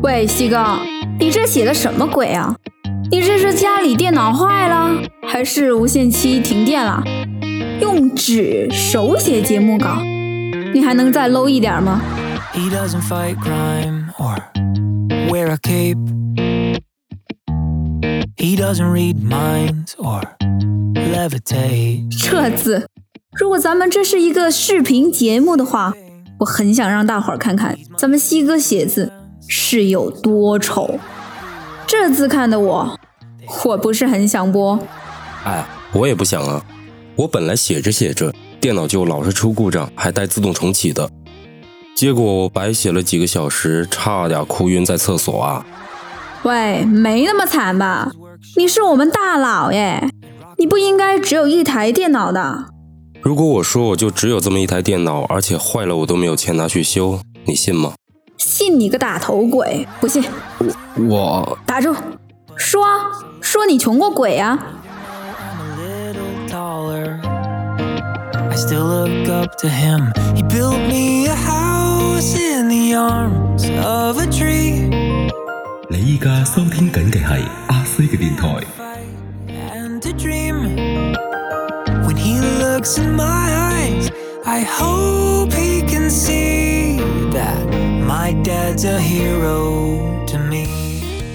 喂，西哥，你这写的什么鬼啊？你这是家里电脑坏了，还是无限期停电了？用纸手写节目稿，你还能再 low 一点吗？这字，如果咱们这是一个视频节目的话，我很想让大伙儿看看咱们西哥写字是有多丑。这字看的我，我不是很想播。哎，我也不想啊。我本来写着写着，电脑就老是出故障，还带自动重启的。结果我白写了几个小时，差点哭晕在厕所啊！喂，没那么惨吧？你是我们大佬耶，你不应该只有一台电脑的。如果我说我就只有这么一台电脑，而且坏了我都没有钱拿去修，你信吗？信你个大头鬼！不信，我我打住，说说你穷过鬼啊！你依家收聽緊嘅係阿西嘅電台。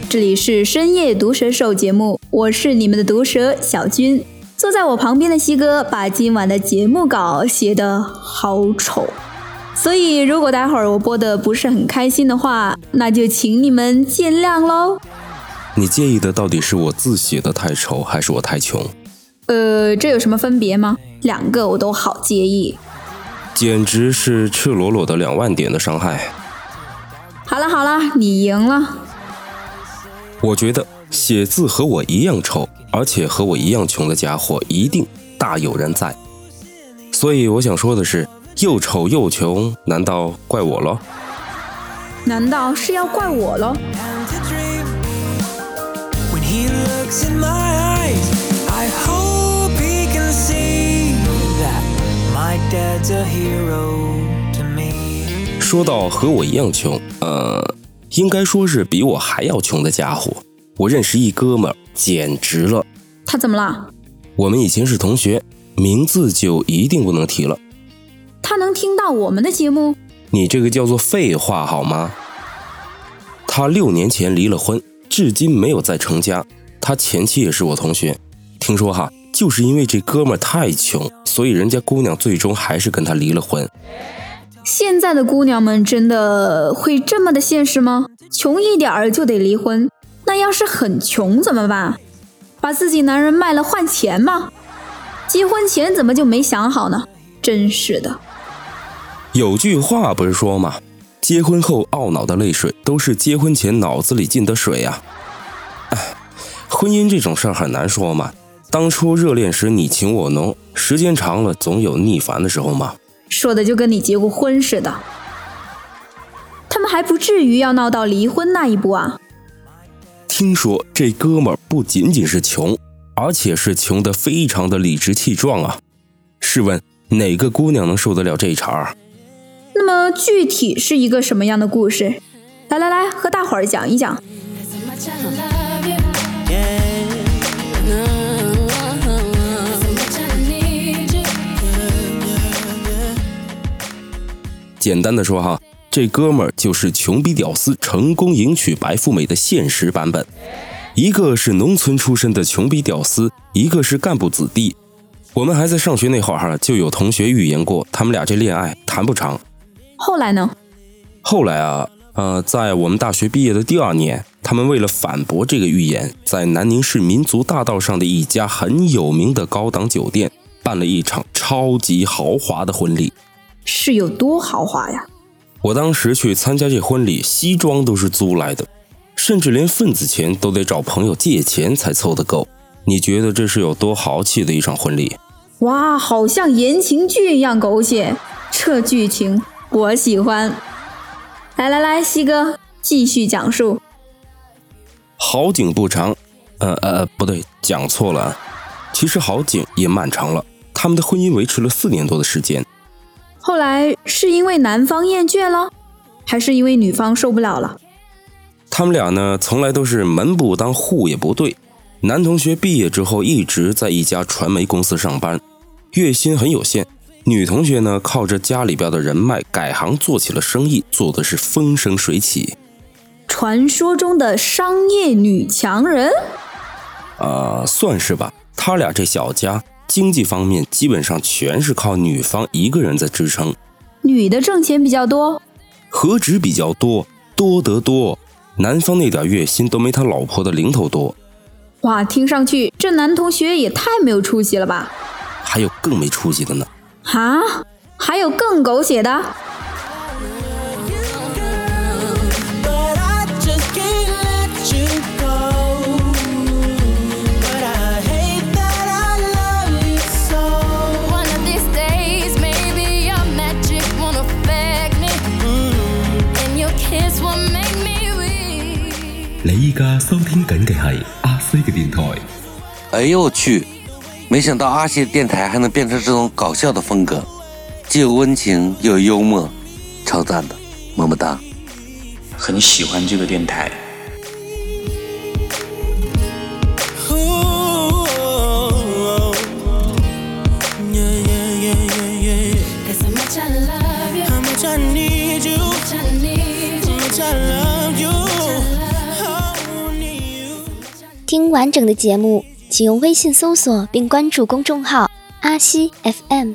这里是深夜毒舌兽节目，我是你们的毒舌小军。坐在我旁边的西哥把今晚的节目稿写得好丑，所以如果待会儿我播的不是很开心的话，那就请你们见谅喽。你介意的到底是我字写的太丑，还是我太穷？呃，这有什么分别吗？两个我都好介意。简直是赤裸裸的两万点的伤害。好了好了，你赢了。我觉得写字和我一样丑，而且和我一样穷的家伙一定大有人在。所以我想说的是，又丑又穷，难道怪我喽？难道是要怪我喽？说到和我一样穷，呃，应该说是比我还要穷的家伙。我认识一哥们儿，简直了。他怎么了？我们以前是同学，名字就一定不能提了。他能听到我们的节目？你这个叫做废话好吗？他六年前离了婚，至今没有再成家。他前妻也是我同学，听说哈。就是因为这哥们太穷，所以人家姑娘最终还是跟他离了婚。现在的姑娘们真的会这么的现实吗？穷一点儿就得离婚？那要是很穷怎么办？把自己男人卖了换钱吗？结婚前怎么就没想好呢？真是的。有句话不是说吗？结婚后懊恼的泪水都是结婚前脑子里进的水啊！哎，婚姻这种事儿很难说嘛。当初热恋时你情我浓，时间长了总有腻烦的时候嘛。说的就跟你结过婚似的。他们还不至于要闹到离婚那一步啊。听说这哥们儿不仅仅是穷，而且是穷的非常的理直气壮啊。试问哪个姑娘能受得了这茬儿？那么具体是一个什么样的故事？来来来，和大伙儿讲一讲。简单的说哈，这哥们儿就是穷逼屌丝成功迎娶白富美的现实版本。一个是农村出身的穷逼屌丝，一个是干部子弟。我们还在上学那会儿哈，就有同学预言过他们俩这恋爱谈不长。后来呢？后来啊，呃，在我们大学毕业的第二年，他们为了反驳这个预言，在南宁市民族大道上的一家很有名的高档酒店办了一场超级豪华的婚礼。是有多豪华呀！我当时去参加这婚礼，西装都是租来的，甚至连份子钱都得找朋友借钱才凑得够。你觉得这是有多豪气的一场婚礼？哇，好像言情剧一样狗血，这剧情我喜欢。来来来，西哥继续讲述。好景不长，呃呃，不对，讲错了。其实好景也漫长了，他们的婚姻维持了四年多的时间。后来是因为男方厌倦了，还是因为女方受不了了？他们俩呢，从来都是门不当户也不对。男同学毕业之后一直在一家传媒公司上班，月薪很有限。女同学呢，靠着家里边的人脉改行做起了生意，做的是风生水起。传说中的商业女强人，啊，算是吧。他俩这小家经济方面基本上全是靠女方一个人在支撑。女的挣钱比较多，何止比较多，多得多。男方那点月薪都没他老婆的零头多。哇，听上去这男同学也太没有出息了吧！还有更没出息的呢！啊，还有更狗血的！你依家收听紧嘅系阿西嘅电台。哎呦我去！没想到阿西嘅电台还能变成这种搞笑的风格，既有温情又有幽默，超赞的，么么哒！很喜欢这个电台。听完整的节目，请用微信搜索并关注公众号“阿西 FM”。